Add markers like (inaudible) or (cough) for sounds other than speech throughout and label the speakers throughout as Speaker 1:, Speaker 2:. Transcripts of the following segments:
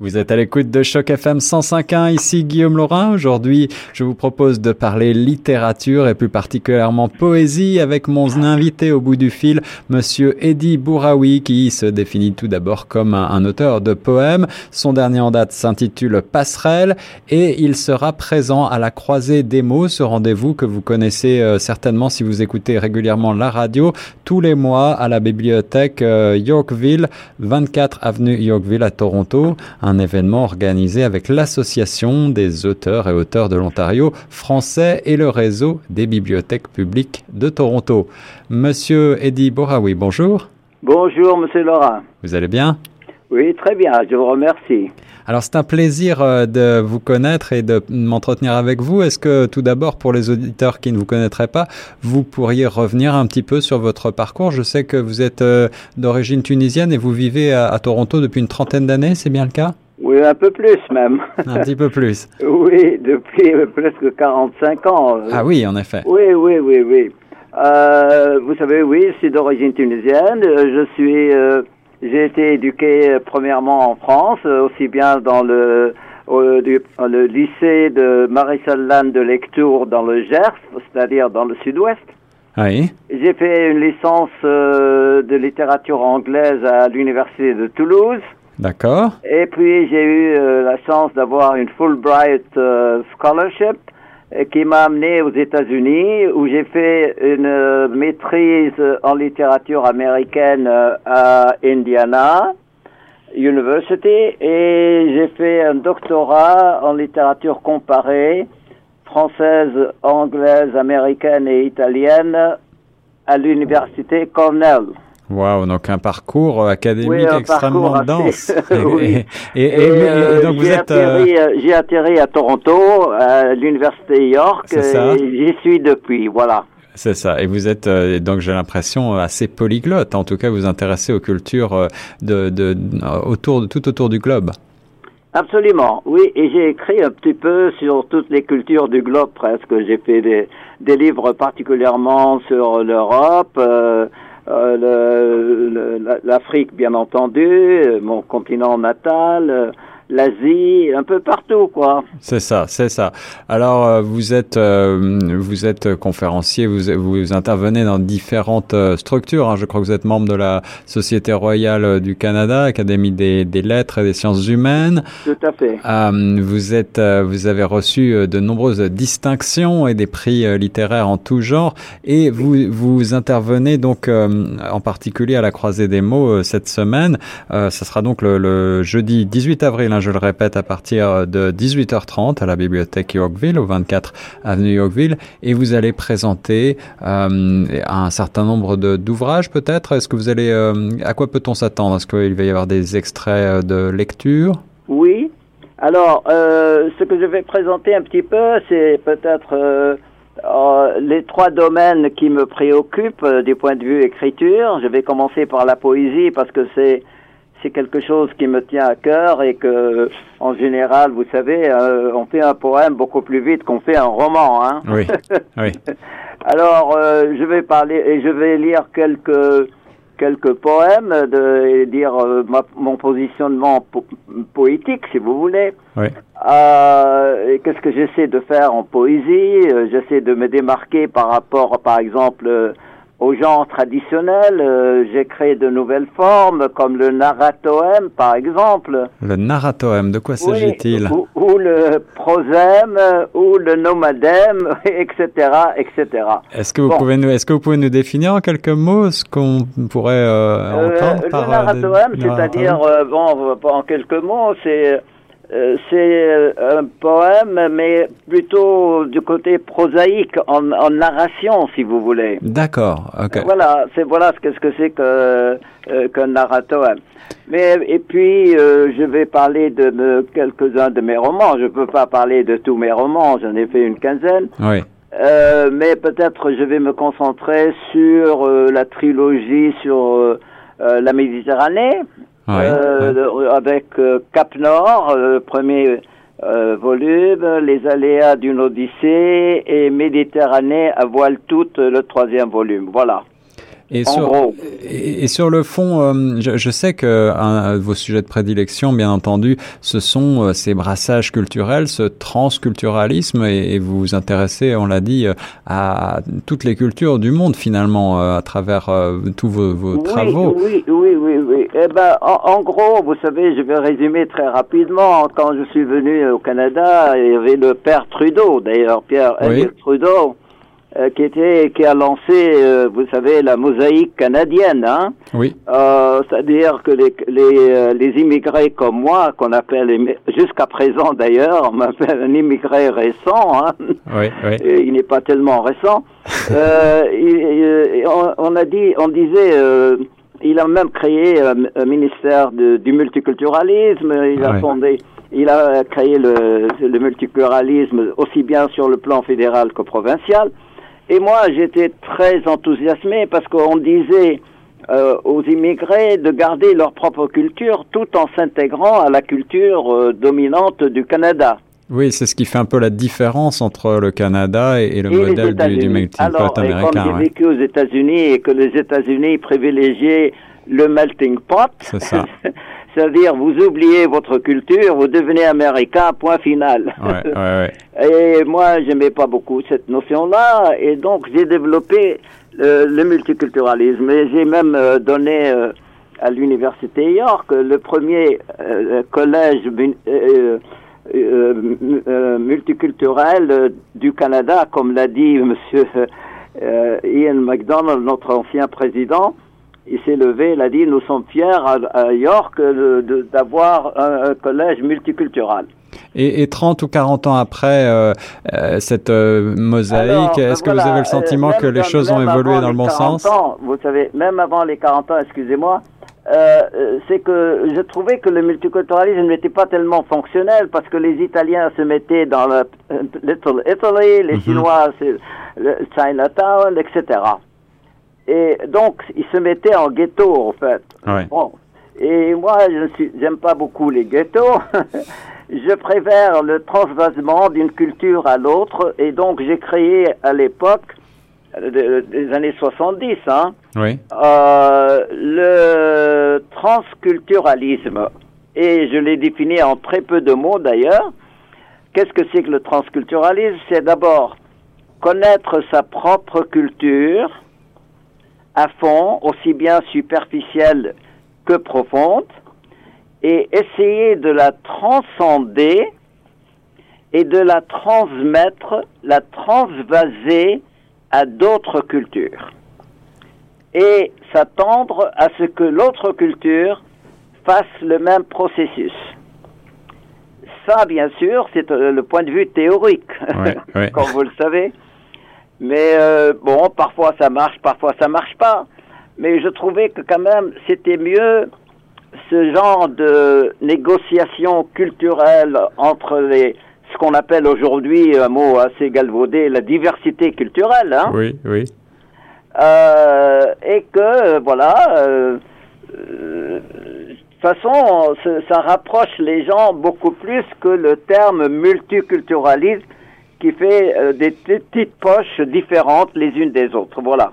Speaker 1: Vous êtes à l'écoute de Choc FM 105.1, ici Guillaume Laurin. Aujourd'hui, je vous propose de parler littérature et plus particulièrement poésie avec mon invité au bout du fil, monsieur Eddie Bouraoui, qui se définit tout d'abord comme un, auteur de poèmes. Son dernier en date s'intitule Passerelle et il sera présent à la croisée des mots, ce rendez-vous que vous connaissez euh, certainement si vous écoutez régulièrement la radio, tous les mois à la bibliothèque euh, Yorkville, 24 avenue Yorkville à Toronto événement organisé avec l'Association des auteurs et auteurs de l'Ontario français et le réseau des bibliothèques publiques de Toronto. Monsieur Eddie Boraoui, bonjour.
Speaker 2: Bonjour, monsieur Laurent.
Speaker 1: Vous allez bien?
Speaker 2: Oui, très bien, je vous remercie.
Speaker 1: Alors c'est un plaisir euh, de vous connaître et de m'entretenir avec vous. Est-ce que tout d'abord, pour les auditeurs qui ne vous connaîtraient pas, vous pourriez revenir un petit peu sur votre parcours? Je sais que vous êtes euh, d'origine tunisienne et vous vivez à, Toronto depuis une trentaine d'années, c'est bien le cas?
Speaker 2: Oui, un peu plus même.
Speaker 1: Un petit peu plus. (laughs)
Speaker 2: oui, depuis euh, presque 45 ans.
Speaker 1: Ah oui, en effet.
Speaker 2: Oui, oui, oui, oui. vous savez, oui, je suis d'origine tunisienne. Je suis j'ai été éduqué euh, premièrement en France, euh, aussi bien dans le, le lycée de Land de Lectour dans le Gers, c'est-à-dire dans le sud-ouest.
Speaker 1: Oui.
Speaker 2: J'ai fait une licence euh, de littérature anglaise à l'université de Toulouse.
Speaker 1: D'accord.
Speaker 2: Et puis j'ai eu la chance d'avoir une Fulbright scholarship qui m'a amené aux États-Unis où j'ai fait une euh, maîtrise en littérature américaine euh, à Indiana University et j'ai fait un doctorat en littérature comparée française, anglaise, américaine et italienne à l'université Cornell.
Speaker 1: Wow, donc un parcours euh, académique extrêmement dense.
Speaker 2: et, donc vous êtes. Euh, euh, j'ai atterri à Toronto, à l'université York, et j'y suis depuis, voilà.
Speaker 1: C'est ça. Et vous êtes donc j'ai l'impression assez polyglotte. En tout cas, vous intéressez aux cultures de, de, autour tout autour du globe.
Speaker 2: Absolument, oui. Et j'ai écrit un petit peu sur toutes les cultures du globe presque. J'ai fait des, des livres particulièrement sur l'Europe. Euh, l'Afrique, bien entendu, euh, mon continent natal, euh, l'Asie, un peu partout, quoi.
Speaker 1: C'est ça, c'est ça. Alors, euh, vous êtes, euh, vous êtes conférencier, vous, vous intervenez dans différentes euh, structures. Hein. Je crois que vous êtes membre de la Société royale du Canada, Académie des, des lettres et des sciences humaines.
Speaker 2: Tout à fait.
Speaker 1: vous êtes, vous avez reçu de nombreuses distinctions et des prix littéraires en tout genre, et vous, vous intervenez donc en particulier à la croisée des mots cette semaine. ça sera donc le, le jeudi 18 avril je le répète, à partir de 18h30 à la bibliothèque Yorkville, au 24 avenue Yorkville, et vous allez présenter euh, un certain nombre d'ouvrages peut-être. Est-ce que vous allez, euh, à quoi peut-on s'attendre? Est-ce qu'il va y avoir des extraits de lecture?
Speaker 2: Oui. Alors, euh, ce que je vais présenter un petit peu, c'est peut-être les trois domaines qui me préoccupent du point de vue écriture. Je vais commencer par la poésie parce que c'est c'est quelque chose qui me tient à cœur et que, en général, vous savez, euh, on fait un poème beaucoup plus vite qu'on fait un roman. Hein
Speaker 1: oui. (laughs) oui.
Speaker 2: Alors, euh, je vais parler et je vais lire quelques quelques poèmes de, et dire euh, mon positionnement poétique, si vous voulez.
Speaker 1: Oui.
Speaker 2: qu'est-ce que j'essaie de faire en poésie? J'essaie de me démarquer par rapport, par exemple au genre traditionnel, euh, j'ai créé de nouvelles formes, comme le narratoème, par exemple.
Speaker 1: Le narratoème, de quoi s'agit-il
Speaker 2: ou, le prosème, ou le nomadème, (laughs) etc., etc.
Speaker 1: Est-ce que vous pouvez nous, est-ce que vous pouvez nous définir en quelques mots ce qu'on pourrait euh, entendre
Speaker 2: euh, par le narratoème, c'est-à-dire, bon, en quelques mots, c'est euh, c'est euh, un poème, mais plutôt du côté prosaïque, en, narration, si vous voulez.
Speaker 1: D'accord.
Speaker 2: Voilà, c'est voilà ce que ce que c'est que euh, qu'un narrateur. Mais et puis je vais parler de, quelques-uns de mes romans. Je peux pas parler de tous mes romans. J'en ai fait une quinzaine.
Speaker 1: Oui.
Speaker 2: mais peut-être je vais me concentrer sur la trilogie sur la Méditerranée. Euh, avec euh, Cap Nord, le euh, premier volume, Les aléas d'une Odyssée et Méditerranée à voile toute, le troisième volume. Voilà.
Speaker 1: Et sur, et, sur le fond, euh, je, sais que un, vos sujets de prédilection, bien entendu, ce sont euh, ces brassages culturels, ce transculturalisme, et, vous vous intéressez, on l'a dit, euh, à toutes les cultures du monde finalement, à travers tous vos, vos travaux.
Speaker 2: Oui, oui, oui, oui. Eh ben, en, gros, vous savez, je vais résumer très rapidement. Quand je suis venu au Canada, il y avait le père Trudeau, d'ailleurs, Pierre Trudeau euh, qui était qui a lancé, euh, vous savez, la mosaïque canadienne, hein.
Speaker 1: Oui.
Speaker 2: Euh, C'est-à-dire que les les, euh, les immigrés comme moi, qu'on appelle jusqu'à présent d'ailleurs, on m'appelle un immigré récent, hein.
Speaker 1: Oui, oui.
Speaker 2: il n'est pas tellement récent. (laughs) il, on, on, a dit, on disait. il a même créé un, ministère de, du multiculturalisme. Il a fondé, il a créé le, le multiculturalisme aussi bien sur le plan fédéral que provincial. Et moi, j'étais très enthousiasmé parce qu'on disait euh, aux immigrés de garder leur propre culture tout en s'intégrant à la culture euh, dominante du Canada.
Speaker 1: Oui, c'est ce qui fait un peu la différence entre le Canada et, le modèle du, du melting pot américain.
Speaker 2: Comme j'ai vécu aux États-Unis et que les États-Unis privilégiaient le melting pot,
Speaker 1: ça. (laughs)
Speaker 2: C'est-à-dire, vous oubliez votre culture, vous devenez américain, point final.
Speaker 1: Ouais, ouais, (laughs)
Speaker 2: et moi, j'aimais pas beaucoup cette notion-là, et donc j'ai développé euh, le multiculturalisme. Et j'ai même euh, donné euh, à l'université York le premier collège multiculturel du Canada, comme l'a dit (laughs) Monsieur Ian MacDonald, notre ancien président il s'est levé, il a dit nous sommes fiers à, York d'avoir un, collège multiculturel.
Speaker 1: Et, et, 30 ou 40 ans après euh, euh, cette euh, mosaïque, est-ce que vous avez le sentiment que les choses ont évolué dans le bon sens?
Speaker 2: Vous savez, même avant les 40 ans, excusez-moi, c'est que je trouvais que le multiculturalisme n'était pas tellement fonctionnel parce que les Italiens se mettaient dans le Little Italy, les mhm. Chinois, le Chinatown, etc. Et donc, ils se mettaient en ghetto, en fait.
Speaker 1: Bon.
Speaker 2: Et moi, je n'aime pas beaucoup les ghettos. (laughs) je préfère le transvasement d'une culture à l'autre. Et donc, j'ai créé à l'époque, euh, des années 70, hein,
Speaker 1: oui.
Speaker 2: euh, le transculturalisme. Et je l'ai défini en très peu de mots d'ailleurs. Qu'est-ce que c'est que le transculturalisme? C'est d'abord connaître sa propre culture, à fond, aussi bien superficielle que profonde, et essayer de la transcender et de la transmettre, la transvaser à d'autres cultures. Et s'attendre à ce que l'autre culture fasse le même processus. Ça, bien sûr, c'est euh, le point de vue théorique, (laughs) comme vous le savez. Mais euh, bon, parfois ça marche, parfois ça marche pas. Mais je trouvais que quand même c'était mieux ce genre de négociation culturelle entre les ce qu'on appelle aujourd'hui un mot assez galvaudé la diversité culturelle. Hein,
Speaker 1: oui, oui.
Speaker 2: Euh, et que voilà. Euh, euh de toute façon, ça rapproche les gens beaucoup plus que le terme multiculturalisme qui fait euh, des petites poches différentes les unes des autres. Voilà.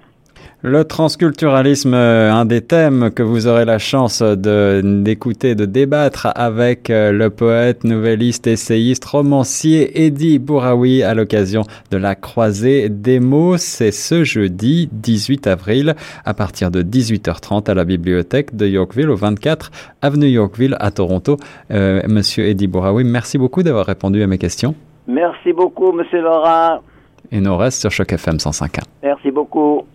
Speaker 1: Le transculturalisme, euh, un des thèmes que vous aurez la chance d'écouter, de, débattre avec euh, le poète, nouvelliste, essayiste, romancier Eddie Bouraoui à l'occasion de la croisée des mots. C'est ce jeudi 18 avril à partir de 18h30 à la bibliothèque de Yorkville au 24 avenue Yorkville à Toronto. Monsieur Eddie Bouraoui, merci beaucoup d'avoir répondu à mes questions.
Speaker 2: Merci beaucoup, Monsieur Laurent.
Speaker 1: Et nous reste sur Choc FM 105.1.
Speaker 2: Merci beaucoup.